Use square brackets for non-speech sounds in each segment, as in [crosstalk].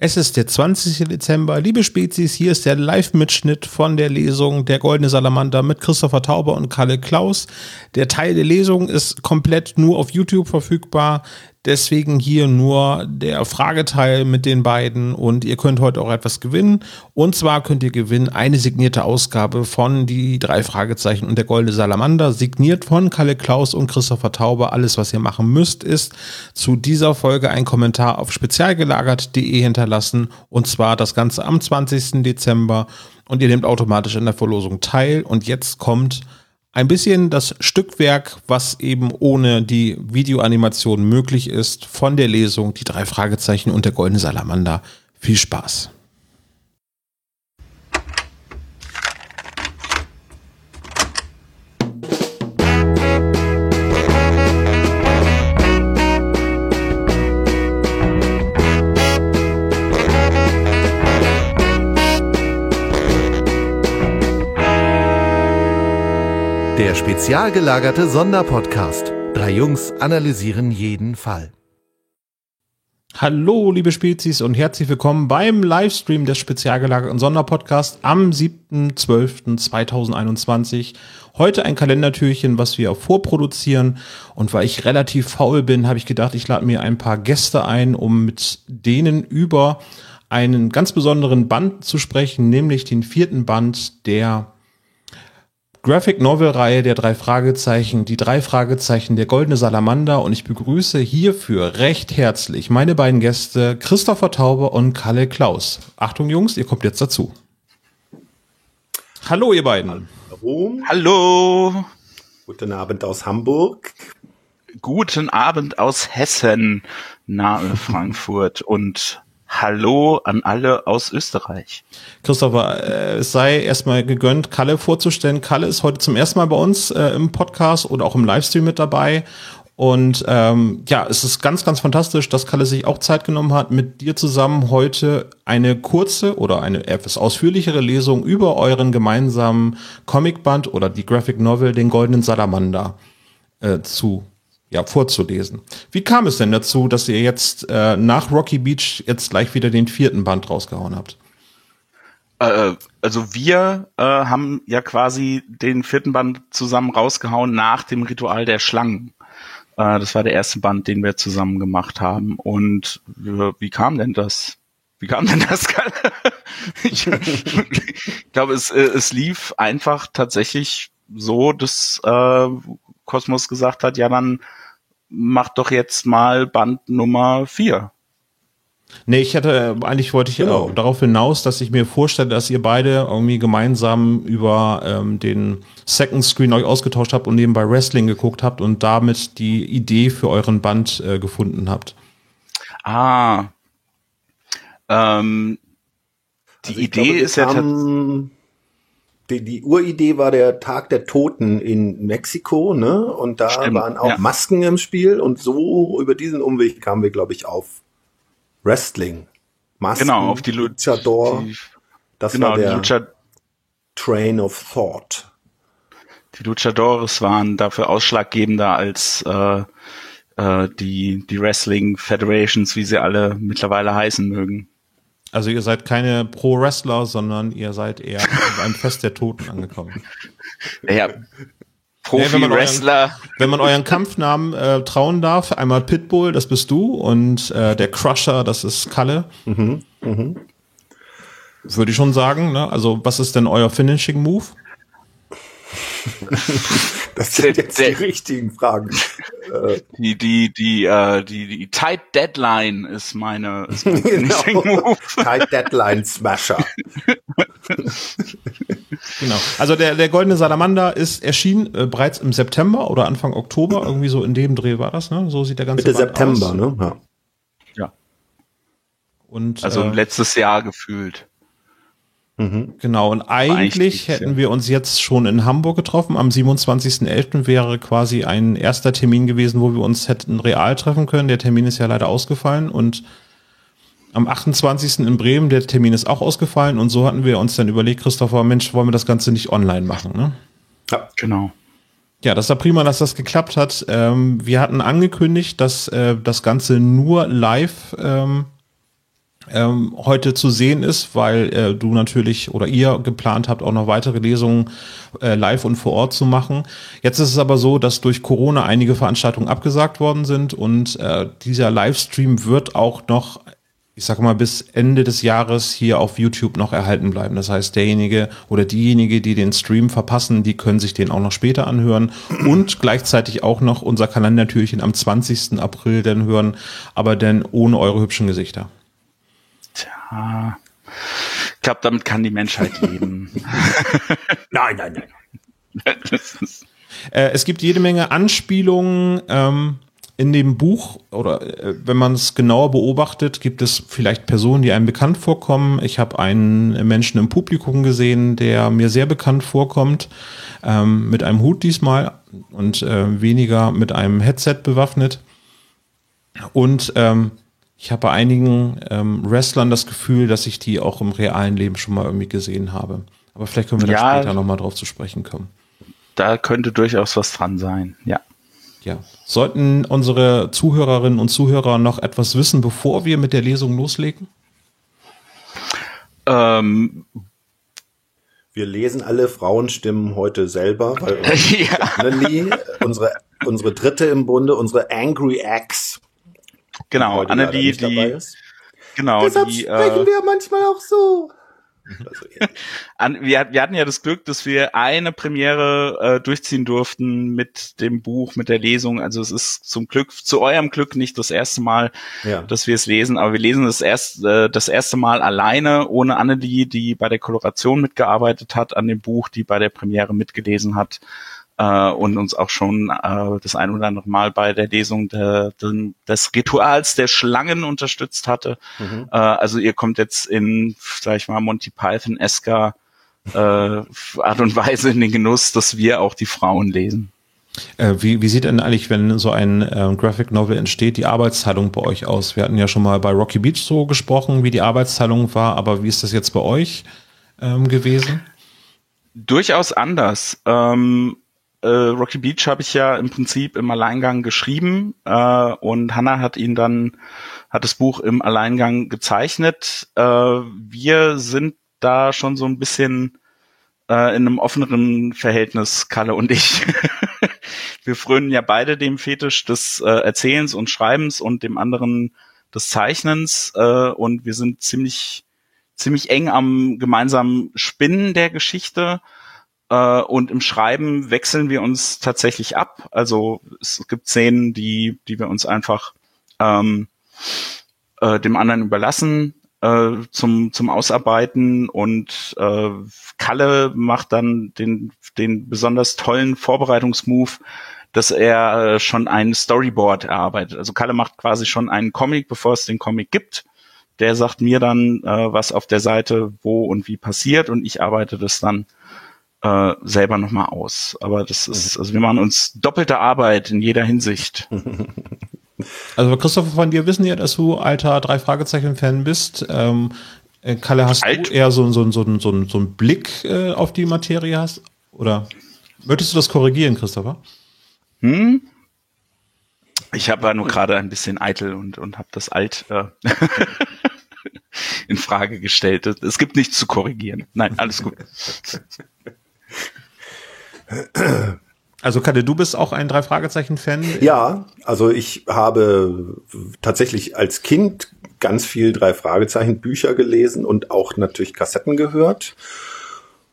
Es ist der 20. Dezember. Liebe Spezies, hier ist der Live-Mitschnitt von der Lesung Der Goldene Salamander mit Christopher Tauber und Kalle Klaus. Der Teil der Lesung ist komplett nur auf YouTube verfügbar. Deswegen hier nur der Frageteil mit den beiden und ihr könnt heute auch etwas gewinnen. Und zwar könnt ihr gewinnen eine signierte Ausgabe von die drei Fragezeichen und der Goldene Salamander, signiert von Kalle Klaus und Christopher Tauber. Alles, was ihr machen müsst, ist zu dieser Folge einen Kommentar auf spezialgelagert.de hinterlassen und zwar das Ganze am 20. Dezember und ihr nehmt automatisch an der Verlosung teil. Und jetzt kommt ein bisschen das Stückwerk, was eben ohne die Videoanimation möglich ist, von der Lesung Die drei Fragezeichen und der goldene Salamander. Viel Spaß. Spezial gelagerte Sonderpodcast. Drei Jungs analysieren jeden Fall. Hallo, liebe Spezies und herzlich willkommen beim Livestream des spezial gelagerten Sonderpodcasts am 7.12.2021. Heute ein Kalendertürchen, was wir vorproduzieren. Und weil ich relativ faul bin, habe ich gedacht, ich lade mir ein paar Gäste ein, um mit denen über einen ganz besonderen Band zu sprechen, nämlich den vierten Band der Graphic Novel Reihe der drei Fragezeichen, die drei Fragezeichen der goldene Salamander und ich begrüße hierfür recht herzlich meine beiden Gäste Christopher Taube und Kalle Klaus. Achtung Jungs, ihr kommt jetzt dazu. Hallo ihr beiden. Hallo. Hallo. Guten Abend aus Hamburg. Guten Abend aus Hessen, nahe Frankfurt und Hallo an alle aus Österreich. Christopher, äh, es sei erstmal gegönnt, Kalle vorzustellen. Kalle ist heute zum ersten Mal bei uns äh, im Podcast oder auch im Livestream mit dabei. Und ähm, ja, es ist ganz, ganz fantastisch, dass Kalle sich auch Zeit genommen hat, mit dir zusammen heute eine kurze oder eine etwas ausführlichere Lesung über euren gemeinsamen Comicband oder die Graphic Novel Den Goldenen Salamander äh, zu ja, vorzulesen. Wie kam es denn dazu, dass ihr jetzt äh, nach Rocky Beach jetzt gleich wieder den vierten Band rausgehauen habt? Äh, also wir äh, haben ja quasi den vierten Band zusammen rausgehauen nach dem Ritual der Schlangen. Äh, das war der erste Band, den wir zusammen gemacht haben. Und wie, wie kam denn das? Wie kam denn das? [laughs] ich, ich glaube, es, äh, es lief einfach tatsächlich so, dass äh, Kosmos gesagt hat, ja dann mach doch jetzt mal Band Nummer vier. Nee, ich hatte, eigentlich wollte ich genau. darauf hinaus, dass ich mir vorstelle, dass ihr beide irgendwie gemeinsam über ähm, den Second Screen euch ausgetauscht habt und nebenbei Wrestling geguckt habt und damit die Idee für euren Band äh, gefunden habt. Ah. Ähm, die also Idee glaube, ist ja die, die Uridee war der Tag der Toten in Mexiko, ne? Und da Stimmt, waren auch ja. Masken im Spiel und so über diesen Umweg kamen wir, glaube ich, auf Wrestling. Masken, genau, auf die Luchador. Die, das genau, war der Lucha Train of Thought. Die Luchadores waren dafür ausschlaggebender als äh, äh, die, die Wrestling Federations, wie sie alle mittlerweile heißen mögen. Also ihr seid keine Pro-Wrestler, sondern ihr seid eher beim Fest der Toten angekommen. Naja, Profi-Wrestler. Wenn, wenn, man euren Kampfnamen äh, trauen darf, einmal Pitbull, das bist du, und äh, der Crusher, das ist Kalle. Mhm, mhm. Würde ich schon sagen. Ne? Also was ist denn euer Finishing Move? [laughs] Das sind jetzt die richtigen Fragen. Äh, die, die, die, äh, die, die Tight Deadline ist meine, ist mein [laughs] genau. Tight Deadline Smasher. [laughs] genau. Also der, der Goldene Salamander ist erschienen äh, bereits im September oder Anfang Oktober, irgendwie so in dem Dreh war das, ne? So sieht der ganze Mitte Band September, aus. ne? Ja. ja. Und, also äh, letztes Jahr gefühlt. Mhm. Genau, und eigentlich hätten wir uns jetzt schon in Hamburg getroffen. Am 27.11. wäre quasi ein erster Termin gewesen, wo wir uns hätten real treffen können. Der Termin ist ja leider ausgefallen und am 28. in Bremen, der Termin ist auch ausgefallen und so hatten wir uns dann überlegt, Christopher, Mensch, wollen wir das Ganze nicht online machen, ne? Ja, genau. Ja, das war prima, dass das geklappt hat. Ähm, wir hatten angekündigt, dass äh, das Ganze nur live ähm, ähm, heute zu sehen ist, weil äh, du natürlich oder ihr geplant habt, auch noch weitere Lesungen äh, live und vor Ort zu machen. Jetzt ist es aber so, dass durch Corona einige Veranstaltungen abgesagt worden sind und äh, dieser Livestream wird auch noch ich sage mal, bis Ende des Jahres hier auf YouTube noch erhalten bleiben. Das heißt, derjenige oder diejenige, die den Stream verpassen, die können sich den auch noch später anhören und gleichzeitig auch noch unser Kalendertürchen am 20. April dann hören, aber dann ohne eure hübschen Gesichter. Tja, ich glaube, damit kann die Menschheit [laughs] leben. [laughs] nein, nein, nein. [laughs] äh, es gibt jede Menge Anspielungen. Ähm, in dem Buch oder äh, wenn man es genauer beobachtet, gibt es vielleicht Personen, die einem bekannt vorkommen. Ich habe einen Menschen im Publikum gesehen, der mir sehr bekannt vorkommt, ähm, mit einem Hut diesmal und äh, weniger mit einem Headset bewaffnet. Und ähm, ich habe bei einigen ähm, Wrestlern das Gefühl, dass ich die auch im realen Leben schon mal irgendwie gesehen habe. Aber vielleicht können wir ja, da später nochmal drauf zu sprechen kommen. Da könnte durchaus was dran sein, ja. Ja. Sollten unsere Zuhörerinnen und Zuhörer noch etwas wissen, bevor wir mit der Lesung loslegen? Ähm, wir lesen alle Frauenstimmen heute selber, weil [laughs] ja. Unsere, unsere dritte im Bunde, unsere Angry Axe. Genau, Annelie, die, genau, Deshalb die, sprechen äh, wir manchmal auch so. Also, wir, wir, hatten ja das Glück, dass wir eine Premiere äh, durchziehen durften mit dem Buch, mit der Lesung. Also es ist zum Glück, zu eurem Glück nicht das erste Mal, ja. dass wir es lesen, aber wir lesen das, erst, äh, das erste Mal alleine, ohne Annelie, die bei der Koloration mitgearbeitet hat an dem Buch, die bei der Premiere mitgelesen hat äh, und uns auch schon äh, das ein oder andere Mal bei der Lesung de, de, des Rituals der Schlangen unterstützt hatte. Mhm. Äh, also ihr kommt jetzt in, sag ich mal, Monty Python-esker äh, Art und Weise in den Genuss, dass wir auch die Frauen lesen. Äh, wie, wie sieht denn eigentlich, wenn so ein äh, Graphic Novel entsteht, die Arbeitsteilung bei euch aus? Wir hatten ja schon mal bei Rocky Beach so gesprochen, wie die Arbeitsteilung war, aber wie ist das jetzt bei euch ähm, gewesen? Durchaus anders. Ähm, äh, Rocky Beach habe ich ja im Prinzip im Alleingang geschrieben äh, und Hannah hat ihn dann, hat das Buch im Alleingang gezeichnet. Äh, wir sind da schon so ein bisschen äh, in einem offeneren Verhältnis, Kalle und ich. [laughs] wir frönen ja beide dem Fetisch des äh, Erzählens und Schreibens und dem anderen des Zeichnens äh, und wir sind ziemlich ziemlich eng am gemeinsamen Spinnen der Geschichte äh, und im Schreiben wechseln wir uns tatsächlich ab. Also es gibt Szenen, die, die wir uns einfach ähm, äh, dem anderen überlassen äh, zum, zum Ausarbeiten und äh, Kalle macht dann den, den besonders tollen Vorbereitungsmove, dass er schon ein Storyboard erarbeitet. Also Kalle macht quasi schon einen Comic, bevor es den Comic gibt. Der sagt mir dann, äh, was auf der Seite wo und wie passiert und ich arbeite das dann äh, selber nochmal aus. Aber das ist, also wir machen uns doppelte Arbeit in jeder Hinsicht. [laughs] Also Christopher, von dir wissen ja, dass du alter drei Fragezeichen-Fan bist. Ähm, äh, Kalle, hast Alt? du eher so, so, so, so, so einen Blick äh, auf die Materie hast? Oder möchtest du das korrigieren, Christopher? Hm? Ich habe ja nur gerade ein bisschen eitel und, und habe das alt äh, [laughs] in Frage gestellt. Es gibt nichts zu korrigieren. Nein, alles gut. [laughs] Also Kalle, du bist auch ein Drei-Fragezeichen-Fan? Ja, also ich habe tatsächlich als Kind ganz viel Drei-Fragezeichen-Bücher gelesen und auch natürlich Kassetten gehört.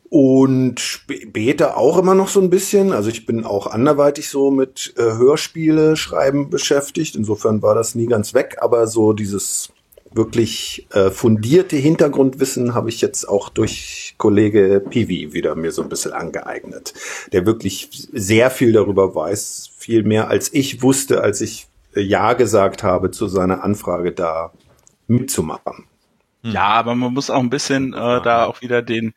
Und später auch immer noch so ein bisschen. Also ich bin auch anderweitig so mit äh, Hörspiele schreiben beschäftigt. Insofern war das nie ganz weg. Aber so dieses wirklich äh, fundierte Hintergrundwissen habe ich jetzt auch durch Kollege Pivi wieder mir so ein bisschen angeeignet, der wirklich sehr viel darüber weiß, viel mehr als ich wusste, als ich äh, Ja gesagt habe zu seiner Anfrage da mitzumachen. Ja, aber man muss auch ein bisschen äh, da auch wieder den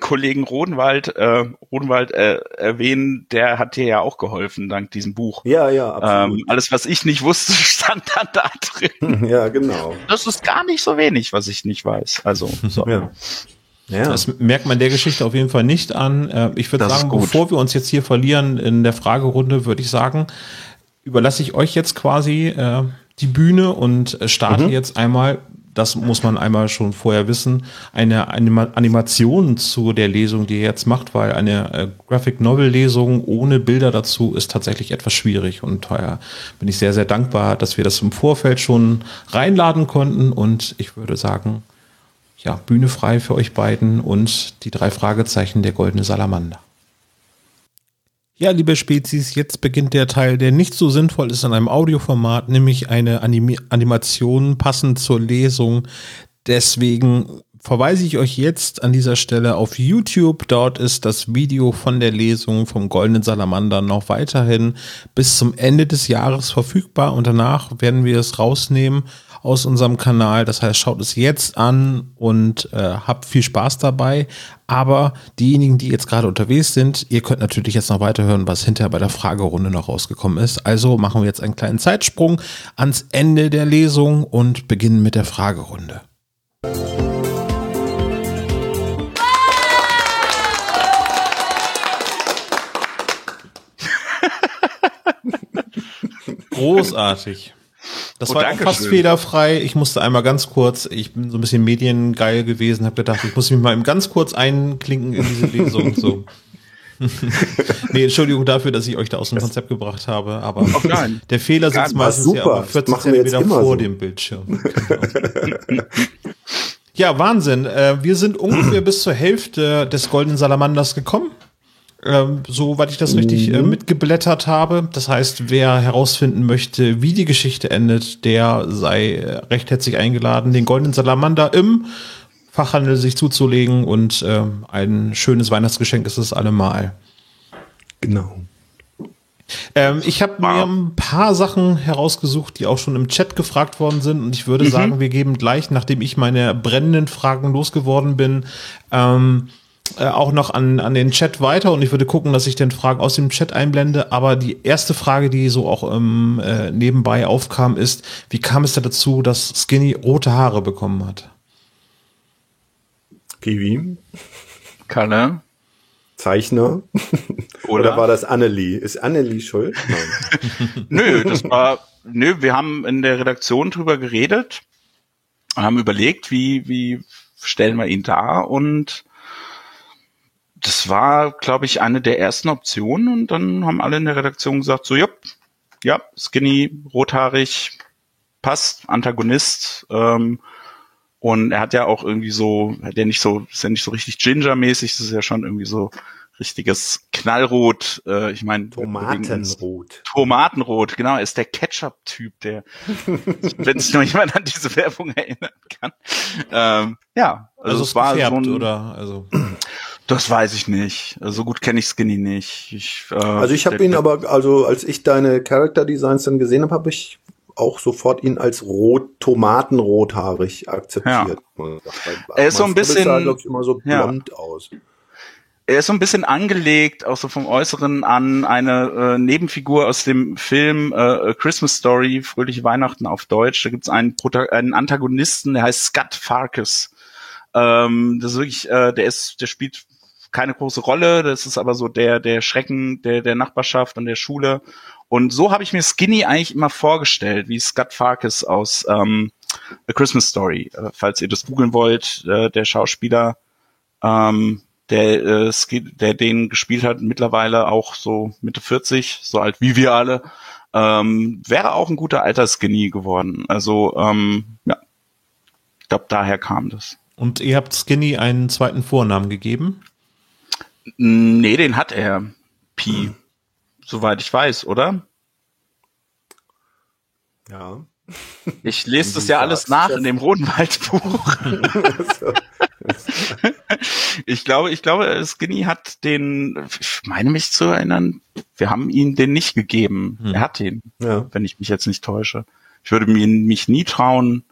Kollegen Rodenwald, äh, Rodenwald äh, erwähnen, der hat dir ja auch geholfen dank diesem Buch. Ja, ja, absolut. Ähm, alles, was ich nicht wusste, [laughs] stand dann da drin. [laughs] Ja, genau. Das ist gar nicht so wenig, was ich nicht weiß. Also, so. ja. Ja. Das merkt man der Geschichte auf jeden Fall nicht an. Äh, ich würde sagen, bevor wir uns jetzt hier verlieren in der Fragerunde, würde ich sagen, überlasse ich euch jetzt quasi äh, die Bühne und starte mhm. jetzt einmal das muss man einmal schon vorher wissen, eine Anima Animation zu der Lesung, die ihr jetzt macht, weil eine äh, Graphic Novel Lesung ohne Bilder dazu ist tatsächlich etwas schwierig. Und daher bin ich sehr, sehr dankbar, dass wir das im Vorfeld schon reinladen konnten. Und ich würde sagen, ja, Bühne frei für euch beiden und die drei Fragezeichen der goldene Salamander. Ja, liebe Spezies, jetzt beginnt der Teil, der nicht so sinnvoll ist in einem Audioformat, nämlich eine Anim Animation passend zur Lesung. Deswegen verweise ich euch jetzt an dieser Stelle auf YouTube. Dort ist das Video von der Lesung vom Goldenen Salamander noch weiterhin bis zum Ende des Jahres verfügbar und danach werden wir es rausnehmen aus unserem Kanal. Das heißt, schaut es jetzt an und äh, habt viel Spaß dabei. Aber diejenigen, die jetzt gerade unterwegs sind, ihr könnt natürlich jetzt noch weiterhören, was hinterher bei der Fragerunde noch rausgekommen ist. Also machen wir jetzt einen kleinen Zeitsprung ans Ende der Lesung und beginnen mit der Fragerunde. Großartig. Das oh, war fast schön. fehlerfrei. Ich musste einmal ganz kurz, ich bin so ein bisschen mediengeil gewesen, habe gedacht, ich muss mich mal ganz kurz einklinken in diese Lesung. So. [laughs] nee, Entschuldigung dafür, dass ich euch da aus dem Konzept gebracht habe, aber oh der Fehler sitzt meistens super. ja 40 Zentimeter vor so. dem Bildschirm. Genau. [laughs] ja, Wahnsinn. Äh, wir sind ungefähr [clears throat] bis zur Hälfte des Goldenen Salamanders gekommen ähm, soweit ich das richtig äh, mhm. mitgeblättert habe. Das heißt, wer herausfinden möchte, wie die Geschichte endet, der sei äh, recht herzlich eingeladen, den Goldenen Salamander im Fachhandel sich zuzulegen und äh, ein schönes Weihnachtsgeschenk ist es allemal. Genau. Ähm, ich habe mir ein paar Sachen herausgesucht, die auch schon im Chat gefragt worden sind. Und ich würde mhm. sagen, wir geben gleich, nachdem ich meine brennenden Fragen losgeworden bin, ähm, äh, auch noch an, an den Chat weiter und ich würde gucken, dass ich den Fragen aus dem Chat einblende. Aber die erste Frage, die so auch ähm, äh, nebenbei aufkam, ist, wie kam es da dazu, dass Skinny rote Haare bekommen hat? Kiwi. Kalle. Zeichner. [laughs] Oder? Oder war das Annelie? Ist Annelie schuld? [laughs] nö, das war, nö, wir haben in der Redaktion drüber geredet, haben überlegt, wie, wie stellen wir ihn dar und das war, glaube ich, eine der ersten Optionen und dann haben alle in der Redaktion gesagt, so, ja, ja, skinny, rothaarig, passt, Antagonist, ähm, und er hat ja auch irgendwie so, hat ja nicht so, ist ja nicht so richtig Ginger-mäßig, das ist ja schon irgendwie so richtiges Knallrot, äh, ich meine Tomatenrot. Tomatenrot, genau, er ist der Ketchup-Typ, der, [laughs] wenn sich noch jemand an diese Werbung erinnern kann. Ähm, ja, also, also es war so ein, oder also [clears throat] das weiß ich nicht. So gut kenne ich Skinny nicht. Ich, äh, also ich habe ihn aber, also als ich deine Character Designs dann gesehen habe, habe ich auch sofort ihn als rot, tomatenrothaarig akzeptiert. Ja. Er ist so ein bisschen, sah, ich, immer so blond ja. aus. Er ist so ein bisschen angelegt, auch so vom Äußeren an eine äh, Nebenfigur aus dem Film äh, Christmas Story, Fröhliche Weihnachten auf Deutsch. Da gibt es einen, einen Antagonisten, der heißt Scott Farkas. Ähm, das ist wirklich, äh, der ist, der spielt keine große Rolle. Das ist aber so der, der Schrecken der, der Nachbarschaft und der Schule. Und so habe ich mir Skinny eigentlich immer vorgestellt, wie Scott Farkas aus ähm, A Christmas Story. Äh, falls ihr das googeln wollt, äh, der Schauspieler, ähm, der, äh, der den gespielt hat, mittlerweile auch so Mitte 40, so alt wie wir alle, ähm, wäre auch ein guter alter Skinny geworden. Also ähm, ja, ich glaube, daher kam das. Und ihr habt Skinny einen zweiten Vornamen gegeben? Nee, den hat er. Pi. Hm. Soweit ich weiß, oder? Ja. [laughs] Ich lese das ja alles nach in dem Rodenwaldbuch. [laughs] ich glaube, ich glaube, Skinny hat den, ich meine mich zu erinnern, wir haben ihn den nicht gegeben. Hm. Er hat den, ja. wenn ich mich jetzt nicht täusche. Ich würde mir mich nie trauen,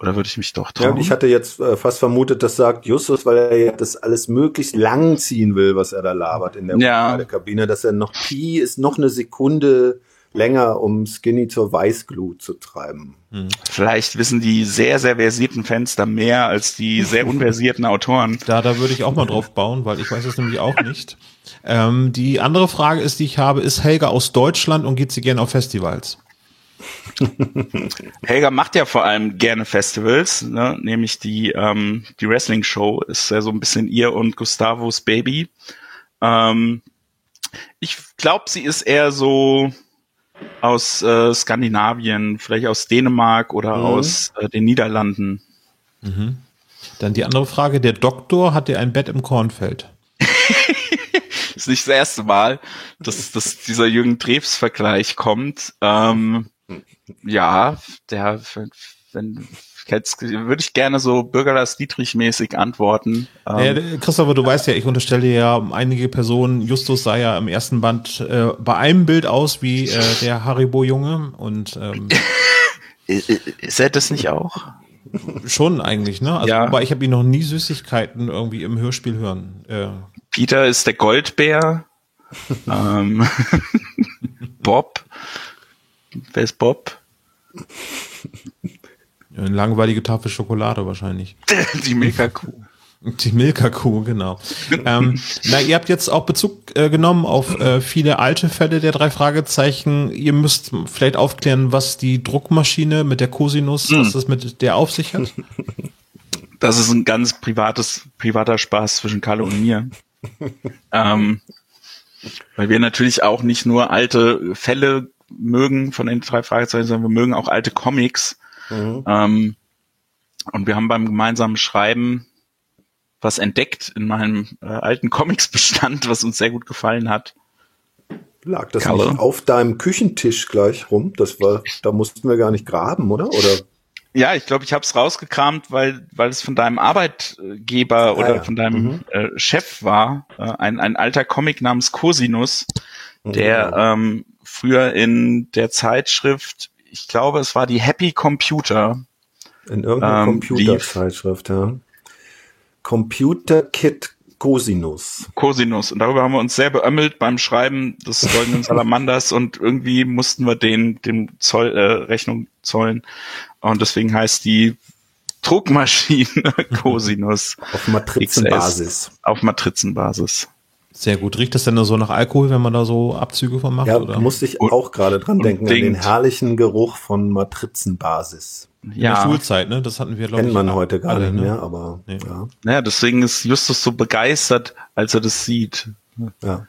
oder würde ich mich doch trauen? Ja, ich hatte jetzt äh, fast vermutet, das sagt Justus, weil er ja das alles möglichst lang ziehen will, was er da labert in der, ja. Kabine, dass er noch Pi ist noch eine Sekunde länger, um Skinny zur Weißglut zu treiben. Hm. Vielleicht wissen die sehr, sehr versierten Fans da mehr als die sehr unversierten Autoren. Da, da würde ich auch mal drauf bauen, weil ich weiß es nämlich auch nicht. Ähm, die andere Frage ist, die ich habe, ist Helga aus Deutschland und geht sie gerne auf Festivals? [laughs] Helga macht ja vor allem gerne Festivals, ne? nämlich die, ähm, die Wrestling-Show ist ja so ein bisschen ihr und Gustavos Baby. Ähm, ich glaube, sie ist eher so aus äh, Skandinavien, vielleicht aus Dänemark oder mhm. aus äh, den Niederlanden. Mhm. Dann die andere Frage, der Doktor hatte ein Bett im Kornfeld. [laughs] ist nicht das erste Mal, dass, dass dieser Jürgen Drews-Vergleich kommt. Ähm, ja, der, wenn, jetzt würde ich gerne so Bürgerlass Dietrich-mäßig antworten. Ja, Christopher, du weißt ja, ich unterstelle ja einige Personen, Justus sah ja im ersten Band äh, bei einem Bild aus wie äh, der Haribo-Junge und ähm, [laughs] Ist er das nicht auch? Schon eigentlich, ne? Also, ja. aber ich habe ihn noch nie Süßigkeiten irgendwie im Hörspiel hören. Äh, Peter ist der Goldbär. [laughs] ähm, [laughs] Bob. Wer ist Bob? [laughs] Eine langweilige Tafel Schokolade wahrscheinlich. [laughs] Die Milka-Kuh. Die Milka-Kuh, genau. ähm, na, ihr habt jetzt auch Bezug äh, genommen auf äh, viele alte Fälle der drei Fragezeichen. Ihr müsst vielleicht aufklären, was die Druckmaschine mit der Cosinus, hm. was das mit der auf sich hat. Das ist ein ganz privates, privater Spaß zwischen Kalle und mir. [laughs] ähm, weil wir natürlich auch nicht nur alte Fälle mögen von den drei Fragezeichen, sondern wir mögen auch alte Comics. Mhm. Ähm, und wir haben beim gemeinsamen Schreiben was entdeckt in meinem äh, alten Comics-Bestand, was uns sehr gut gefallen hat. Lag das Kalle? nicht auf deinem Küchentisch gleich rum? Das war, da mussten wir gar nicht graben, oder? Oder? Ja, ich glaube, ich habe es rausgekramt, weil weil es von deinem Arbeitgeber ah, oder ja. von deinem mhm. äh, Chef war, äh, ein ein alter Comic namens Cosinus, der mhm. ähm, früher in der Zeitschrift, ich glaube, es war die Happy Computer. In irgendeiner ähm, Computerzeitschrift, ja. Computer Kit Cosinus. Cosinus. Und darüber haben wir uns sehr beömmelt beim Schreiben des Goldenen [laughs] Salamanders und irgendwie mussten wir den, dem Zoll, äh, Rechnung zollen. Und deswegen heißt die Druckmaschine [laughs] Cosinus. Auf Matrizenbasis. XS. Auf Matrizenbasis. Sehr gut. Riecht das denn so nach Alkohol, wenn man da so Abzüge von macht? Ja, oder? musste ich auch gerade dran denken, an den herrlichen Geruch von Matrizenbasis. Ja. In der Schulzeit, ne? Das hatten wir, glaube ich. Kennt man heute gar nicht ne? mehr, aber nee. ja. Naja, deswegen ist Justus so begeistert, als er das sieht. Ja.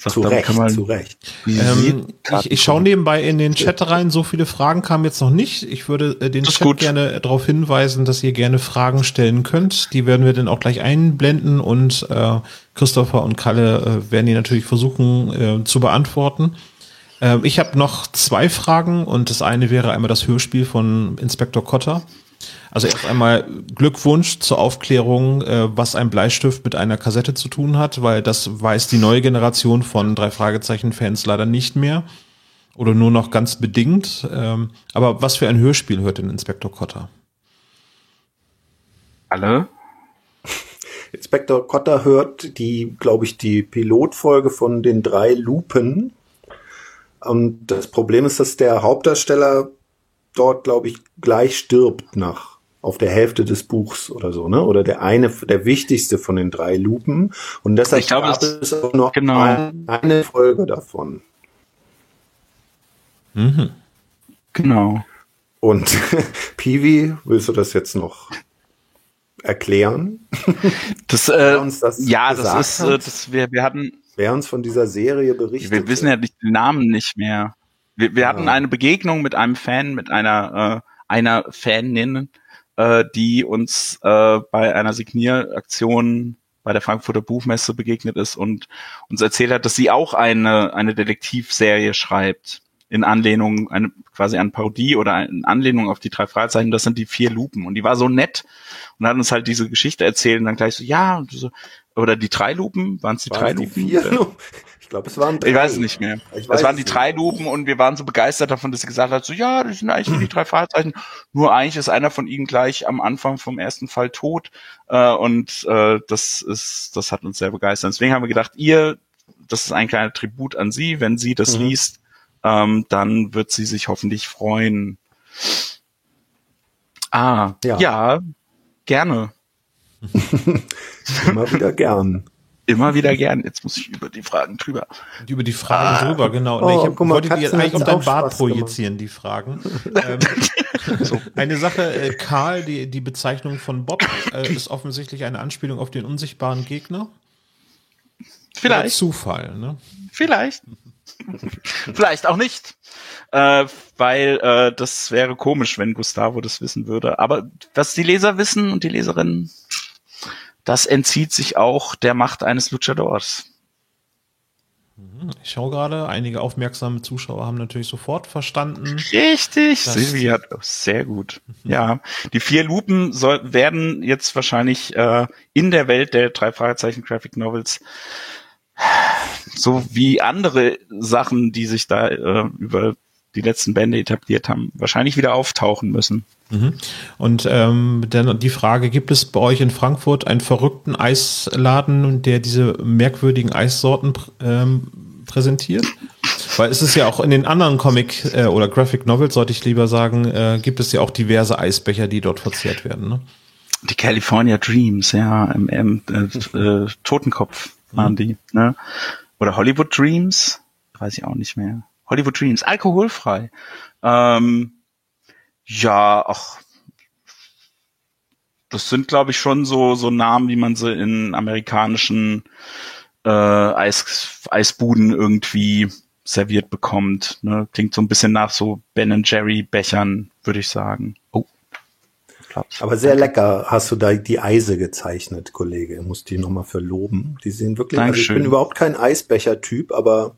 Sagt, zu Recht, man, zu Recht. Ähm, ich, ich schaue nebenbei in den Chat rein, so viele Fragen kamen jetzt noch nicht. Ich würde äh, den Chat gut. gerne darauf hinweisen, dass ihr gerne Fragen stellen könnt. Die werden wir dann auch gleich einblenden und äh, Christopher und Kalle äh, werden die natürlich versuchen äh, zu beantworten. Äh, ich habe noch zwei Fragen und das eine wäre einmal das Hörspiel von Inspektor Cotter. Also erst einmal Glückwunsch zur Aufklärung, äh, was ein Bleistift mit einer Kassette zu tun hat, weil das weiß die neue Generation von drei Fragezeichen-Fans leider nicht mehr. Oder nur noch ganz bedingt. Ähm, aber was für ein Hörspiel hört denn Inspektor Cotter? Alle? [laughs] Inspektor Cotter hört die, glaube ich, die Pilotfolge von den drei Lupen. Und das Problem ist, dass der Hauptdarsteller dort, glaube ich, gleich stirbt nach auf der Hälfte des Buchs oder so, ne? Oder der eine, der wichtigste von den drei Lupen. Und deshalb ich glaube, gab es auch noch genau. ein, eine Folge davon. Mhm. Genau. Und [laughs] Piwi, willst du das jetzt noch erklären? Das, äh, uns das ja, das ist, äh, das, wir, wir hatten, wer uns von dieser Serie berichtet. Wir wissen ja nicht den Namen nicht mehr. Wir, wir hatten eine Begegnung mit einem Fan, mit einer, äh, einer Fanin, äh, die uns äh, bei einer Signieraktion bei der Frankfurter Buchmesse begegnet ist und uns erzählt hat, dass sie auch eine, eine Detektivserie schreibt in Anlehnung, eine, quasi an Parodie oder in Anlehnung auf die drei Fragezeichen, das sind die vier Lupen. Und die war so nett und hat uns halt diese Geschichte erzählt und dann gleich so, ja, so, oder die drei Lupen, waren es die drei Lupen? Die ich glaube, es waren drei. Ich weiß es nicht mehr. es waren die drei Lupen und wir waren so begeistert davon, dass sie gesagt hat, so, ja, das sind eigentlich die drei Fragezeichen. Nur eigentlich ist einer von ihnen gleich am Anfang vom ersten Fall tot. Äh, und äh, das ist, das hat uns sehr begeistert. Deswegen haben wir gedacht, ihr, das ist ein kleiner Tribut an sie, wenn sie das mhm. liest, ähm, dann wird sie sich hoffentlich freuen. Ah, ja, ja gerne. [laughs] [laughs] Immer wieder gern. Immer wieder gern. Jetzt muss ich über die Fragen drüber. Über die Fragen ah. drüber, genau. Oh, ich hab, mal, wollte die jetzt eigentlich um dein Bart projizieren, die Fragen. [laughs] ähm, so. Eine Sache, äh, Karl, die, die Bezeichnung von Bob äh, ist offensichtlich eine Anspielung auf den unsichtbaren Gegner. Vielleicht. Oder Zufall, ne? Vielleicht. [laughs] Vielleicht auch nicht. Äh, weil äh, das wäre komisch, wenn Gustavo das wissen würde. Aber was die Leser wissen und die Leserinnen, das entzieht sich auch der Macht eines Luchadors. Mhm. Ich schaue gerade, einige aufmerksame Zuschauer haben natürlich sofort verstanden. Richtig, Silvia, sehr gut. Ja, die vier Lupen soll, werden jetzt wahrscheinlich äh, in der Welt der drei Fragezeichen Graphic Novels [sighs] so wie andere Sachen, die sich da äh, über die letzten Bände etabliert haben, wahrscheinlich wieder auftauchen müssen. Mhm. Und ähm, dann die Frage, gibt es bei euch in Frankfurt einen verrückten Eisladen, der diese merkwürdigen Eissorten ähm, präsentiert? Weil es ist ja auch in den anderen Comic- äh, oder Graphic Novels, sollte ich lieber sagen, äh, gibt es ja auch diverse Eisbecher, die dort verzehrt werden. Ne? Die California Dreams, ja, im, im äh, äh, Totenkopf waren mhm. die. Ne? Oder Hollywood Dreams, weiß ich auch nicht mehr. Hollywood Dreams, alkoholfrei. Ähm, ja, ach, das sind, glaube ich, schon so, so Namen, wie man sie in amerikanischen äh, Eis, Eisbuden irgendwie serviert bekommt. Ne? Klingt so ein bisschen nach so Ben Jerry Bechern, würde ich sagen. Oh. Aber sehr lecker hast du da die Eise gezeichnet, Kollege. Ich muss die nochmal verloben. Die sehen wirklich, also ich bin überhaupt kein Eisbecher-Typ, aber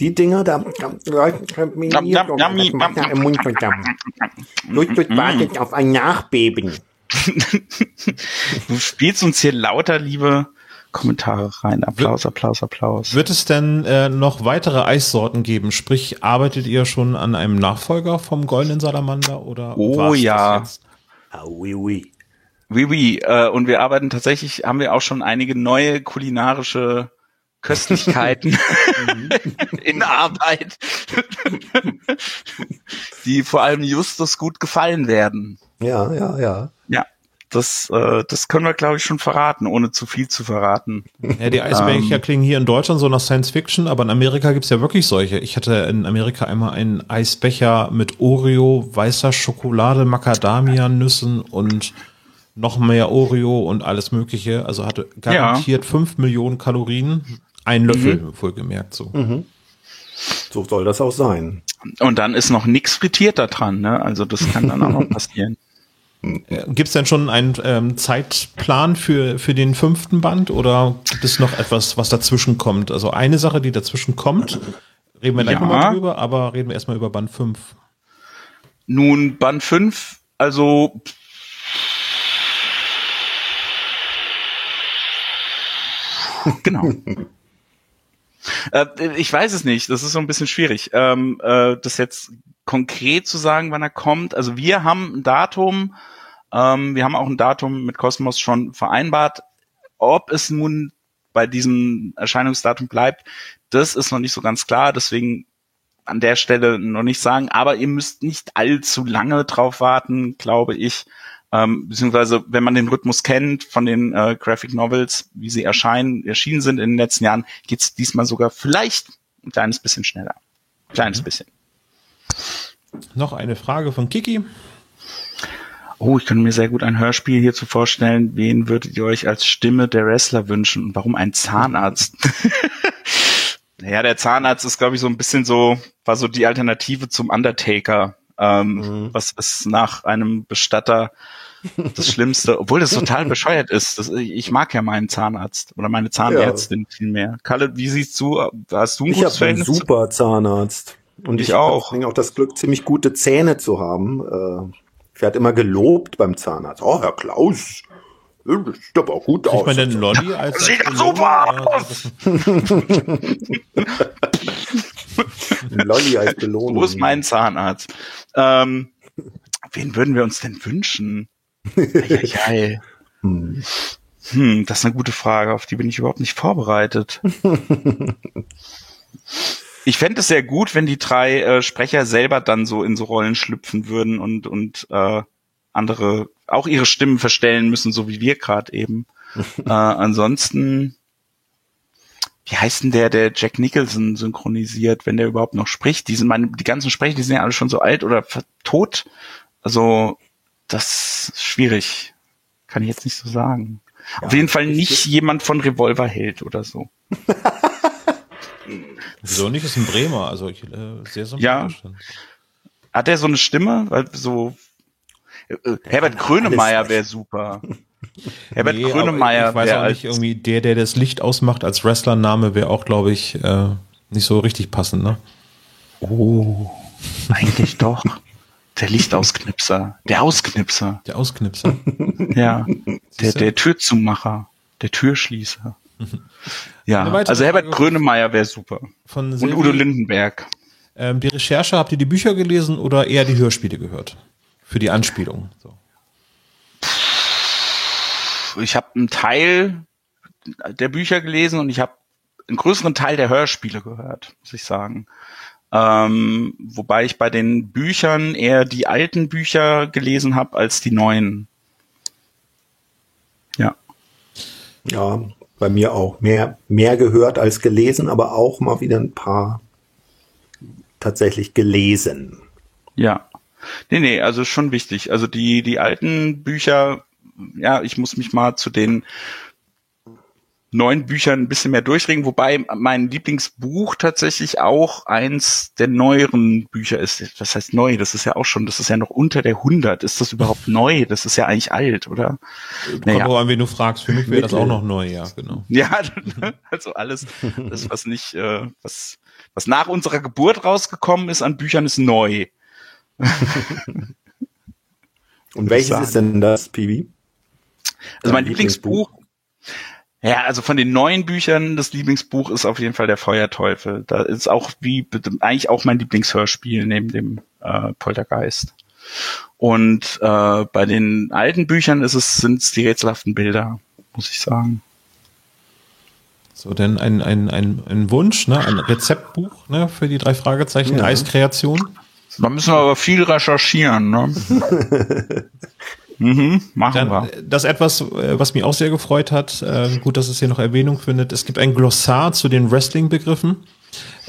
die Dinger, da Ludwig wartet auf ein Nachbeben. du spielst uns hier lauter liebe Kommentare rein. Applaus, Applaus, Applaus. Wird es denn äh, noch weitere Eissorten geben? Sprich, arbeitet ihr schon an einem Nachfolger vom Goldenen Salamander oder? Oh ja. Ah, oui, oui. Oui, oui. Äh, und wir arbeiten tatsächlich, haben wir auch schon einige neue kulinarische Köstlichkeiten [laughs] [laughs] in Arbeit, die vor allem Justus gut gefallen werden. Ja, ja, ja. Ja, das, äh, das können wir, glaube ich, schon verraten, ohne zu viel zu verraten. Ja, die Eisbecher ähm, klingen hier in Deutschland so nach Science Fiction, aber in Amerika gibt's ja wirklich solche. Ich hatte in Amerika einmal einen Eisbecher mit Oreo, weißer Schokolade, Macadamia-Nüssen und noch mehr Oreo und alles Mögliche. Also hatte garantiert fünf ja. Millionen Kalorien. Ein Löffel, mhm. wohlgemerkt so. Mhm. So soll das auch sein. Und dann ist noch nix frittiert da dran, ne? Also das kann dann auch noch [laughs] passieren. Gibt es denn schon einen ähm, Zeitplan für, für den fünften Band oder gibt es noch etwas, was dazwischen kommt? Also eine Sache, die dazwischen kommt, reden wir gleich ja. mal drüber, aber reden wir erstmal über Band 5. Nun, Band 5, also [laughs] genau. Äh, ich weiß es nicht, das ist so ein bisschen schwierig, ähm, äh, das jetzt konkret zu sagen, wann er kommt. Also wir haben ein Datum, ähm, wir haben auch ein Datum mit Cosmos schon vereinbart. Ob es nun bei diesem Erscheinungsdatum bleibt, das ist noch nicht so ganz klar. Deswegen an der Stelle noch nicht sagen. Aber ihr müsst nicht allzu lange drauf warten, glaube ich. Ähm, beziehungsweise, wenn man den Rhythmus kennt von den äh, Graphic Novels, wie sie erscheinen, erschienen sind in den letzten Jahren, geht's diesmal sogar vielleicht ein kleines bisschen schneller. Ein kleines mhm. bisschen. Noch eine Frage von Kiki. Oh, ich könnte mir sehr gut ein Hörspiel hierzu vorstellen. Wen würdet ihr euch als Stimme der Wrestler wünschen und warum ein Zahnarzt? [laughs] ja, der Zahnarzt ist, glaube ich, so ein bisschen so, war so die Alternative zum Undertaker, ähm, mhm. was ist nach einem Bestatter das Schlimmste, obwohl das total bescheuert ist. Das, ich mag ja meinen Zahnarzt oder meine Zahnärztin ja. viel mehr. Kalle, wie siehst du, hast du ein ich gutes Verhältnis? Ich habe einen super Zahnarzt. Und ich, ich auch. Ich auch das Glück, ziemlich gute Zähne zu haben. Äh, ich werde immer gelobt beim Zahnarzt. Oh, Herr Klaus, das sieht aber auch gut Kriegt aus. man [laughs] denn Lolli als Sieht als super aus! Lolli als Belohnung. Wo ist mein Zahnarzt? Ähm, wen würden wir uns denn wünschen? Eieiei. Hm. Hm, das ist eine gute Frage, auf die bin ich überhaupt nicht vorbereitet. [laughs] Ich fände es sehr gut, wenn die drei äh, Sprecher selber dann so in so Rollen schlüpfen würden und, und äh, andere auch ihre Stimmen verstellen müssen, so wie wir gerade eben. [laughs] äh, ansonsten, wie heißt denn der, der Jack Nicholson synchronisiert, wenn der überhaupt noch spricht? Die, sind meine, die ganzen Sprecher, die sind ja alle schon so alt oder tot. Also, das ist schwierig. Kann ich jetzt nicht so sagen. Ja, Auf jeden Fall nicht jemand von Revolverheld oder so. [laughs] Wieso nicht? Ist ein Bremer, also ich, äh, sehr sympathisch. Ja. Hat er so eine Stimme? Weil so äh, äh Herbert Grönemeyer wäre super. [laughs] Herbert nee, Grönemeyer. Ich weiß auch nicht, irgendwie der, der das Licht ausmacht als Wrestlername, wäre auch, glaube ich, äh, nicht so richtig passend, ne? Oh, eigentlich doch. Der Lichtausknipser. Der Ausknipser. Der Ausknipser. [laughs] ja. Der, der Türzumacher. Der Türschließer. [laughs] ja. Also Herbert Grönemeyer wäre super. Von Und Udo Lindenberg. Ähm, die Recherche, habt ihr die Bücher gelesen oder eher die Hörspiele gehört? Für die Anspielung. So ich habe einen Teil der Bücher gelesen und ich habe einen größeren Teil der Hörspiele gehört, muss ich sagen. Ähm, wobei ich bei den Büchern eher die alten Bücher gelesen habe als die neuen. Ja. Ja, bei mir auch. Mehr, mehr gehört als gelesen, aber auch mal wieder ein paar tatsächlich gelesen. Ja. Nee, nee, also schon wichtig. Also die, die alten Bücher ja, ich muss mich mal zu den neuen Büchern ein bisschen mehr durchregen, wobei mein Lieblingsbuch tatsächlich auch eins der neueren Bücher ist. Was heißt neu? Das ist ja auch schon, das ist ja noch unter der 100. Ist das überhaupt neu? Das ist ja eigentlich alt, oder? Kommt naja. an, wen du fragst. Für mich wäre das auch noch neu, ja, genau. [laughs] Ja, also alles, das was nicht, äh, was, was nach unserer Geburt rausgekommen ist an Büchern ist neu. Und welches ist denn das, Pibi? Also mein Lieblingsbuch, Lieblingsbuch, ja, also von den neuen Büchern, das Lieblingsbuch ist auf jeden Fall der Feuerteufel. Da ist auch wie eigentlich auch mein Lieblingshörspiel neben dem äh, Poltergeist. Und äh, bei den alten Büchern ist es sind es die rätselhaften Bilder, muss ich sagen. So, denn ein, ein, ein, ein Wunsch, ne, ein Rezeptbuch ne, für die drei Fragezeichen, ja. Eiskreation. Da müssen wir aber viel recherchieren. Ne? [laughs] Mhm, machen Dann, wir. Das etwas, äh, was mich auch sehr gefreut hat, äh, gut, dass es hier noch Erwähnung findet. Es gibt ein Glossar zu den Wrestling-Begriffen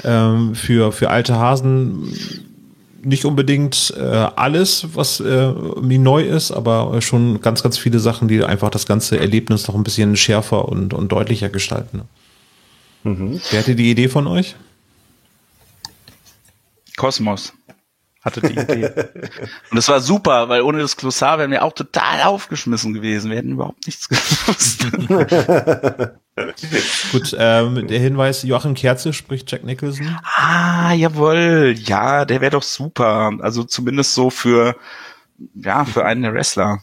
ähm, für, für alte Hasen. Nicht unbedingt äh, alles, was äh, mir neu ist, aber schon ganz, ganz viele Sachen, die einfach das ganze Erlebnis noch ein bisschen schärfer und, und deutlicher gestalten. Mhm. Wer hatte die Idee von euch? Kosmos hatte die Idee. [laughs] Und es war super, weil ohne das Glossar wären wir auch total aufgeschmissen gewesen. Wir hätten überhaupt nichts [laughs] gewusst. [laughs] Gut, ähm, der Hinweis, Joachim Kerze spricht Jack Nicholson. Ah, jawohl. Ja, der wäre doch super. Also zumindest so für, ja, für einen der Wrestler.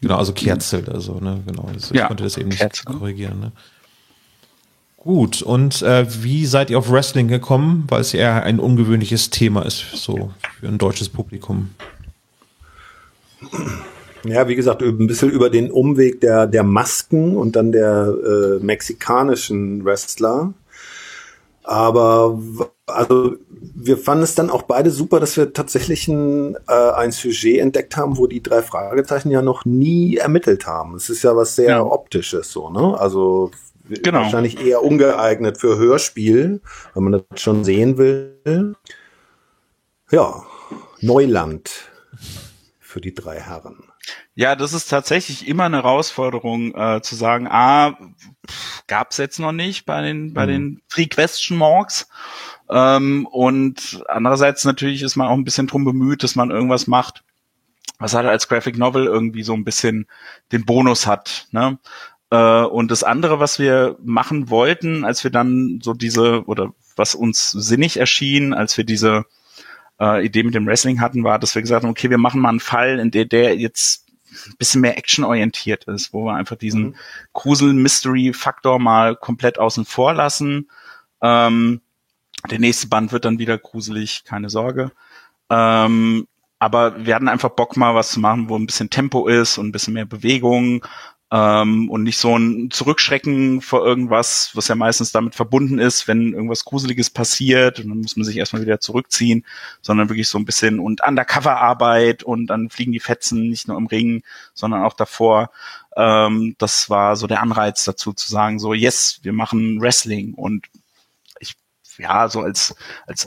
Genau, also Kerzel, also, ne, genau. Ich ja, konnte das eben nicht Kerzel. korrigieren, ne. Gut, und äh, wie seid ihr auf Wrestling gekommen? Weil es ja ein ungewöhnliches Thema ist, so für ein deutsches Publikum. Ja, wie gesagt, ein bisschen über den Umweg der, der Masken und dann der äh, mexikanischen Wrestler. Aber also wir fanden es dann auch beide super, dass wir tatsächlich ein, äh, ein Sujet entdeckt haben, wo die drei Fragezeichen ja noch nie ermittelt haben. Es ist ja was sehr ja. optisches so, ne? Also genau. wahrscheinlich eher ungeeignet für Hörspiel, wenn man das schon sehen will. Ja, Neuland für die drei Herren. Ja, das ist tatsächlich immer eine Herausforderung äh, zu sagen, ah, gab es jetzt noch nicht bei den bei mhm. den Three Question Marks. Ähm, und andererseits natürlich ist man auch ein bisschen drum bemüht, dass man irgendwas macht, was halt als Graphic Novel irgendwie so ein bisschen den Bonus hat. Ne? Äh, und das andere, was wir machen wollten, als wir dann so diese, oder was uns sinnig erschien, als wir diese äh, Idee mit dem Wrestling hatten, war, dass wir gesagt haben, okay, wir machen mal einen Fall, in der der jetzt ein bisschen mehr actionorientiert ist, wo wir einfach diesen mhm. Grusel-Mystery-Faktor mal komplett außen vor lassen. Ähm, der nächste Band wird dann wieder gruselig, keine Sorge. Ähm, aber wir hatten einfach Bock mal was zu machen, wo ein bisschen Tempo ist und ein bisschen mehr Bewegung ähm, und nicht so ein Zurückschrecken vor irgendwas, was ja meistens damit verbunden ist, wenn irgendwas Gruseliges passiert und dann muss man sich erstmal wieder zurückziehen, sondern wirklich so ein bisschen und Undercover-Arbeit und dann fliegen die Fetzen nicht nur im Ring, sondern auch davor. Ähm, das war so der Anreiz dazu zu sagen, so yes, wir machen Wrestling und ich, ja, so als, als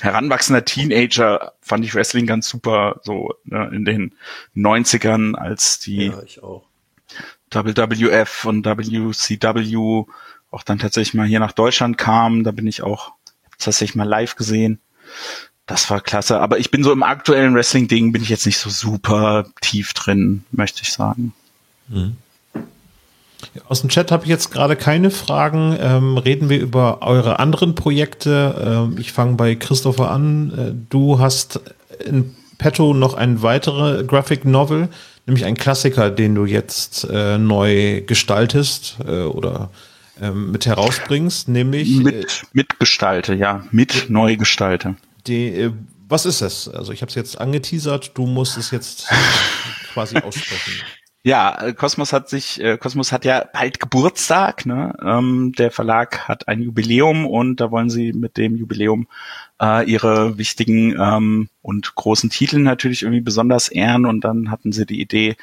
heranwachsender Teenager fand ich Wrestling ganz super, so ne, in den 90ern, als die ja, ich auch WWF und WCW auch dann tatsächlich mal hier nach Deutschland kam. Da bin ich auch tatsächlich mal live gesehen. Das war klasse. Aber ich bin so im aktuellen Wrestling-Ding bin ich jetzt nicht so super tief drin, möchte ich sagen. Mhm. Aus dem Chat habe ich jetzt gerade keine Fragen. Ähm, reden wir über eure anderen Projekte. Ähm, ich fange bei Christopher an. Äh, du hast in petto noch ein weitere Graphic Novel nämlich ein Klassiker, den du jetzt äh, neu gestaltest äh, oder ähm, mit herausbringst, nämlich mit, äh, mitgestalte, ja, mit neu gestalte. Die, äh, was ist es? Also ich habe es jetzt angeteasert, du musst es jetzt [laughs] quasi aussprechen. Ja, äh, Kosmos hat sich, äh, Kosmos hat ja bald Geburtstag, ne? Ähm, der Verlag hat ein Jubiläum und da wollen sie mit dem Jubiläum äh, ihre wichtigen ähm, und großen Titel natürlich irgendwie besonders ehren. Und dann hatten sie die Idee,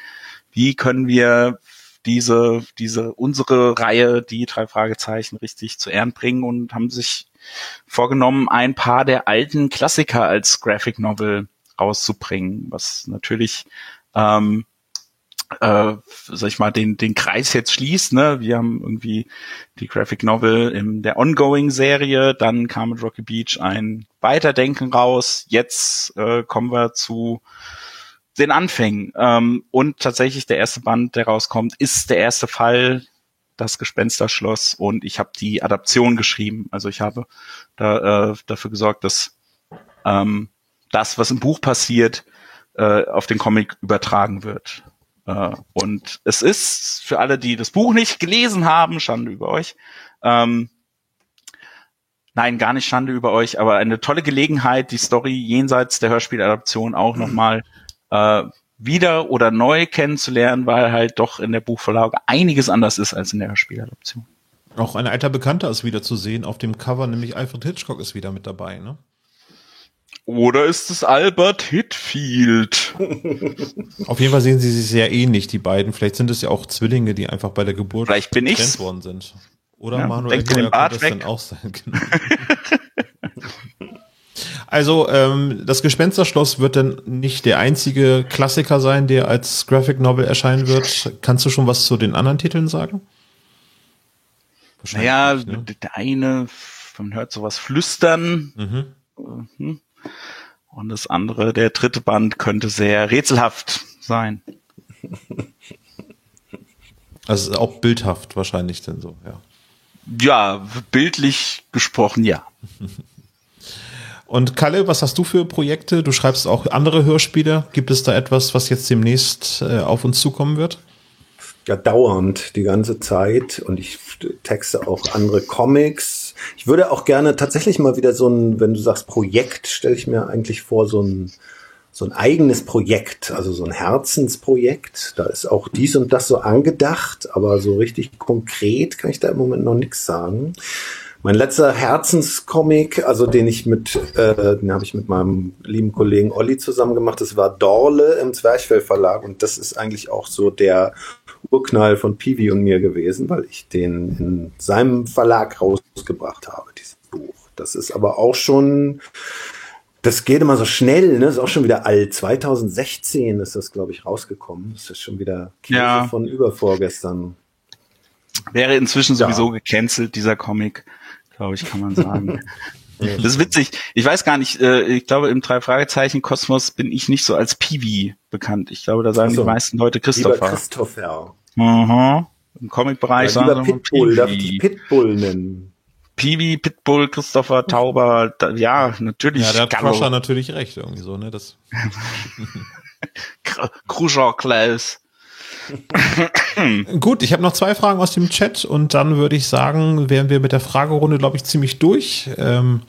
wie können wir diese, diese, unsere Reihe, die drei Fragezeichen richtig zu Ehren bringen? Und haben sich vorgenommen, ein paar der alten Klassiker als Graphic Novel rauszubringen, was natürlich ähm, äh, sag ich mal, den, den Kreis jetzt schließt. Ne? Wir haben irgendwie die Graphic Novel in der Ongoing-Serie, dann kam mit Rocky Beach ein Weiterdenken raus, jetzt äh, kommen wir zu den Anfängen. Ähm, und tatsächlich der erste Band, der rauskommt, ist der erste Fall, das Gespensterschloss und ich habe die Adaption geschrieben. Also ich habe da, äh, dafür gesorgt, dass ähm, das, was im Buch passiert, äh, auf den Comic übertragen wird. Äh, und es ist für alle, die das Buch nicht gelesen haben, Schande über euch. Ähm, nein, gar nicht Schande über euch, aber eine tolle Gelegenheit, die Story jenseits der Hörspieladaption auch mhm. nochmal äh, wieder oder neu kennenzulernen, weil halt doch in der Buchverlage einiges anders ist als in der Hörspieladaption. Auch ein alter Bekannter ist wieder zu sehen auf dem Cover, nämlich Alfred Hitchcock ist wieder mit dabei, ne? Oder ist es Albert Hitfield? [laughs] Auf jeden Fall sehen sie sich sehr ähnlich, die beiden. Vielleicht sind es ja auch Zwillinge, die einfach bei der Geburt Vielleicht bin getrennt worden sind. Oder ja, Manuel Neuer könnte das dann auch sein. [laughs] Genau. also ähm, das Gespensterschloss wird dann nicht der einzige Klassiker sein, der als Graphic Novel erscheinen wird. Kannst du schon was zu den anderen Titeln sagen? Naja, ne? der eine, man hört sowas flüstern. Mhm. Mhm. Und das andere, der dritte Band, könnte sehr rätselhaft sein. Also auch bildhaft wahrscheinlich denn so, ja. Ja, bildlich gesprochen, ja. [laughs] Und Kalle, was hast du für Projekte? Du schreibst auch andere Hörspiele. Gibt es da etwas, was jetzt demnächst äh, auf uns zukommen wird? Ja, dauernd, die ganze Zeit. Und ich texte auch andere Comics ich würde auch gerne tatsächlich mal wieder so ein, wenn du sagst Projekt, stelle ich mir eigentlich vor, so ein, so ein eigenes Projekt, also so ein Herzensprojekt. Da ist auch dies und das so angedacht, aber so richtig konkret kann ich da im Moment noch nichts sagen. Mein letzter Herzenscomic, also den ich mit, äh, den habe ich mit meinem lieben Kollegen Olli zusammen gemacht, das war Dorle im Zwerchfell Verlag und das ist eigentlich auch so der Urknall von Piwi und mir gewesen, weil ich den in seinem Verlag rausgebracht habe, dieses Buch. Das ist aber auch schon, das geht immer so schnell, ne? Das ist auch schon wieder alt. 2016 ist das, glaube ich, rausgekommen. Das ist schon wieder Käse ja. von übervorgestern. Wäre inzwischen sowieso ja. gecancelt, dieser Comic, glaube ich, kann man sagen. [laughs] Das ist witzig. Ich weiß gar nicht, äh, ich glaube, im drei Fragezeichen Kosmos bin ich nicht so als Piwi bekannt. Ich glaube, da sagen so. die meisten Leute Christopher. Lieber Christopher. Aha. Im Comic-Bereich ja, sagen Pitbull, darf ich Pitbull nennen? Piwi, Pitbull, Christopher, Tauber, da, ja, natürlich. Ja, der hat Crusher natürlich recht, irgendwie so, ne, das. [laughs] [laughs] Kruscher Klaus. [laughs] Gut, ich habe noch zwei Fragen aus dem Chat und dann würde ich sagen, wären wir mit der Fragerunde, glaube ich, ziemlich durch. Ähm,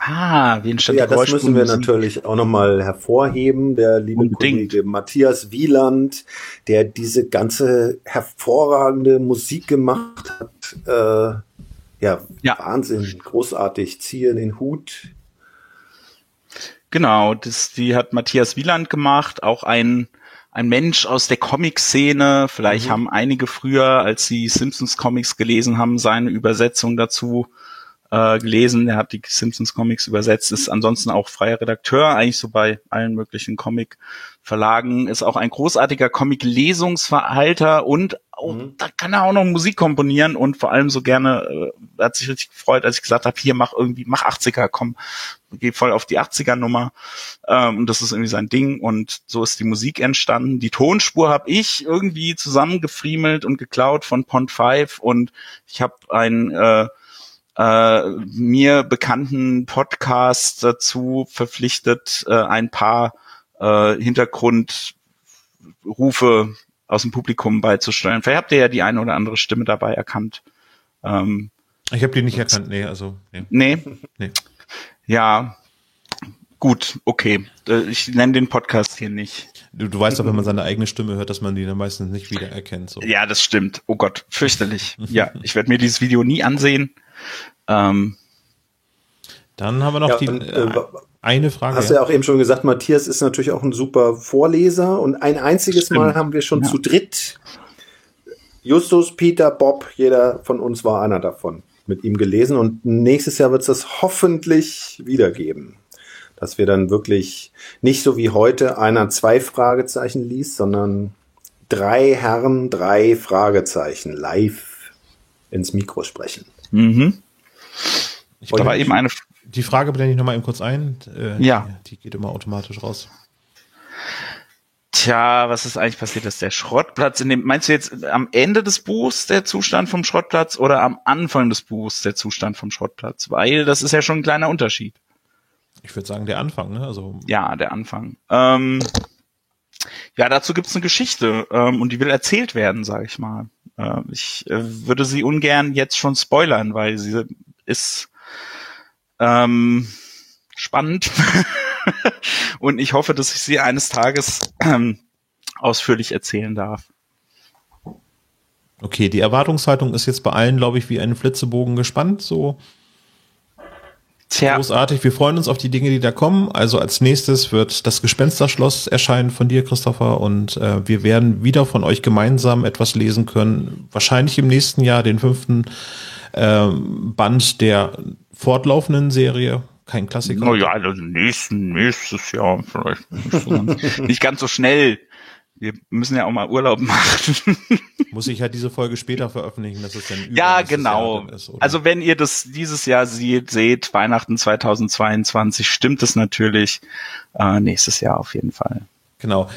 Ah, wie entstand ja, das müssen wir natürlich auch nochmal hervorheben. Der liebe Unbedingt. Kollege Matthias Wieland, der diese ganze hervorragende Musik gemacht hat. Äh, ja, ja, Wahnsinn, großartig. Ziehe den Hut. Genau, das, die hat Matthias Wieland gemacht, auch ein ein Mensch aus der Comic-Szene. Vielleicht mhm. haben einige früher, als sie Simpsons Comics gelesen haben, seine Übersetzung dazu äh, gelesen. Er hat die Simpsons Comics übersetzt, ist ansonsten auch freier Redakteur, eigentlich so bei allen möglichen Comic-Verlagen, ist auch ein großartiger Comic-Lesungsverhalter und auch, mhm. da kann er auch noch Musik komponieren und vor allem so gerne, äh, hat sich richtig gefreut, als ich gesagt habe, hier mach irgendwie, mach 80er, komm, geh voll auf die 80er Nummer. Ähm, und das ist irgendwie sein Ding und so ist die Musik entstanden. Die Tonspur habe ich irgendwie zusammengefriemelt und geklaut von Pond 5 und ich habe ein äh, äh, mir bekannten Podcast dazu verpflichtet, äh, ein paar äh, Hintergrundrufe aus dem Publikum beizusteuern. Vielleicht habt ihr ja die eine oder andere Stimme dabei erkannt. Ähm, ich habe die nicht erkannt, nee, also. Nee. nee. nee. Ja, gut, okay. Äh, ich nenne den Podcast hier nicht. Du, du weißt doch, wenn man seine eigene Stimme hört, dass man die dann meistens nicht wiedererkennt. So. Ja, das stimmt. Oh Gott, fürchterlich. ja, ich werde mir dieses Video nie ansehen. Ähm, Dann haben wir noch ja, die und, äh, eine Frage. Hast du ja auch eben schon gesagt, Matthias ist natürlich auch ein super Vorleser und ein einziges Stimmt. Mal haben wir schon ja. zu dritt Justus, Peter, Bob, jeder von uns war einer davon mit ihm gelesen und nächstes Jahr wird es das hoffentlich wiedergeben. Dass wir dann wirklich nicht so wie heute einer zwei Fragezeichen liest, sondern drei Herren, drei Fragezeichen live ins Mikro sprechen. Mhm. Ich da war eben eine. Die Frage blende ich nochmal eben kurz ein. Äh, ja. Die, die geht immer automatisch raus. Tja, was ist eigentlich passiert, dass der Schrottplatz in dem, meinst du jetzt am Ende des Buchs der Zustand vom Schrottplatz oder am Anfang des Buchs der Zustand vom Schrottplatz? Weil das ist ja schon ein kleiner Unterschied. Ich würde sagen, der Anfang, ne? Also. Ja, der Anfang. Ähm, ja, dazu gibt's eine Geschichte ähm, und die will erzählt werden, sage ich mal. Äh, ich äh, würde sie ungern jetzt schon spoilern, weil sie ist ähm, spannend [laughs] und ich hoffe, dass ich sie eines Tages ähm, ausführlich erzählen darf. Okay, die Erwartungshaltung ist jetzt bei allen, glaube ich, wie ein Flitzebogen gespannt. So Tja. großartig. Wir freuen uns auf die Dinge, die da kommen. Also als nächstes wird das Gespensterschloss erscheinen von dir, Christopher, und äh, wir werden wieder von euch gemeinsam etwas lesen können. Wahrscheinlich im nächsten Jahr den fünften äh, Band der fortlaufenden Serie. Kein Klassiker. Naja, also nächsten, nächstes Jahr vielleicht nicht, so [laughs] nicht ganz so schnell. Wir müssen ja auch mal Urlaub [laughs] machen. Muss ich halt diese Folge später veröffentlichen, dass es dann über Ja, genau. Ist, also wenn ihr das dieses Jahr seht, seht, Weihnachten 2022, stimmt es natürlich. Äh, nächstes Jahr auf jeden Fall. Genau.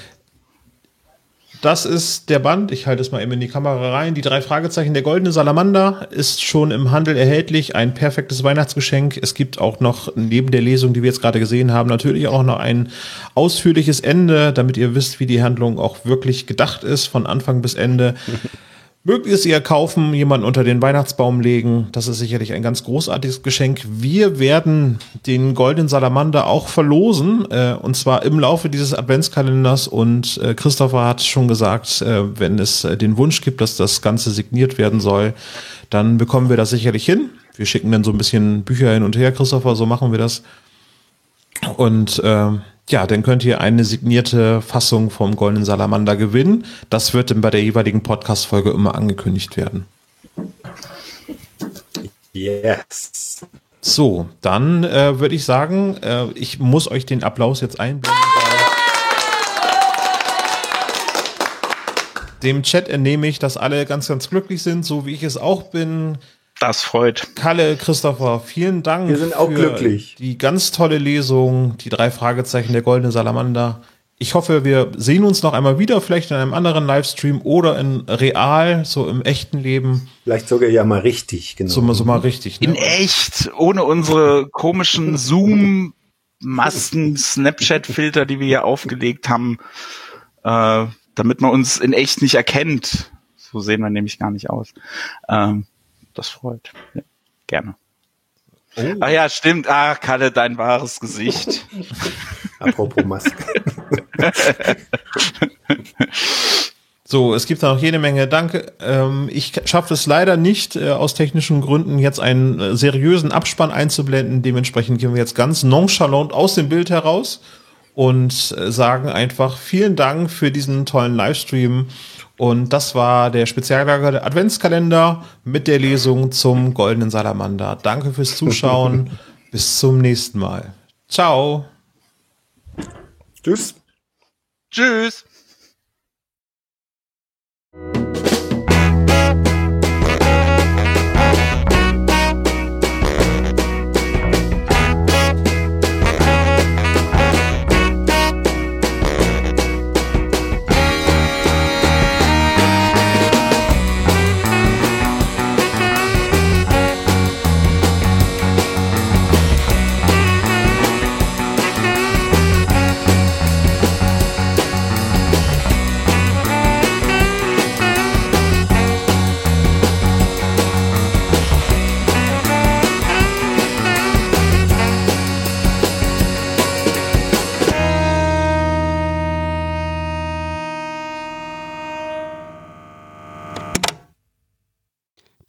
Das ist der Band. Ich halte es mal eben in die Kamera rein. Die drei Fragezeichen der goldene Salamander ist schon im Handel erhältlich. Ein perfektes Weihnachtsgeschenk. Es gibt auch noch neben der Lesung, die wir jetzt gerade gesehen haben, natürlich auch noch ein ausführliches Ende, damit ihr wisst, wie die Handlung auch wirklich gedacht ist, von Anfang bis Ende. [laughs] Es ihr kaufen, jemanden unter den Weihnachtsbaum legen. Das ist sicherlich ein ganz großartiges Geschenk. Wir werden den goldenen Salamander auch verlosen, äh, und zwar im Laufe dieses Adventskalenders. Und äh, Christopher hat schon gesagt, äh, wenn es äh, den Wunsch gibt, dass das Ganze signiert werden soll, dann bekommen wir das sicherlich hin. Wir schicken dann so ein bisschen Bücher hin und her, Christopher, so machen wir das. Und äh, ja, dann könnt ihr eine signierte Fassung vom Goldenen Salamander gewinnen. Das wird dann bei der jeweiligen Podcast-Folge immer angekündigt werden. Yes. So, dann äh, würde ich sagen, äh, ich muss euch den Applaus jetzt einblenden. Dem Chat entnehme ich, dass alle ganz, ganz glücklich sind, so wie ich es auch bin. Das freut. Kalle, Christopher, vielen Dank. Wir sind auch glücklich. Die ganz tolle Lesung, die drei Fragezeichen der Goldene Salamander. Ich hoffe, wir sehen uns noch einmal wieder, vielleicht in einem anderen Livestream oder in real, so im echten Leben. Vielleicht sogar ja mal richtig, genau. So, so mal richtig. Ne? In echt, ohne unsere komischen Zoom, Masken, Snapchat-Filter, die wir hier aufgelegt haben, äh, damit man uns in echt nicht erkennt. So sehen wir nämlich gar nicht aus. Ähm, das freut. Ja, gerne. Oh. Ah ja, stimmt. Ah, Kalle, dein wahres Gesicht. [laughs] Apropos Maske. [laughs] So, es gibt da noch jede Menge Danke. Ähm, ich schaffe es leider nicht, äh, aus technischen Gründen jetzt einen äh, seriösen Abspann einzublenden. Dementsprechend gehen wir jetzt ganz nonchalant aus dem Bild heraus und äh, sagen einfach vielen Dank für diesen tollen Livestream. Und das war der spezialgelagerte Adventskalender mit der Lesung zum Goldenen Salamander. Danke fürs Zuschauen. [laughs] Bis zum nächsten Mal. Ciao. Tschüss. Tschüss.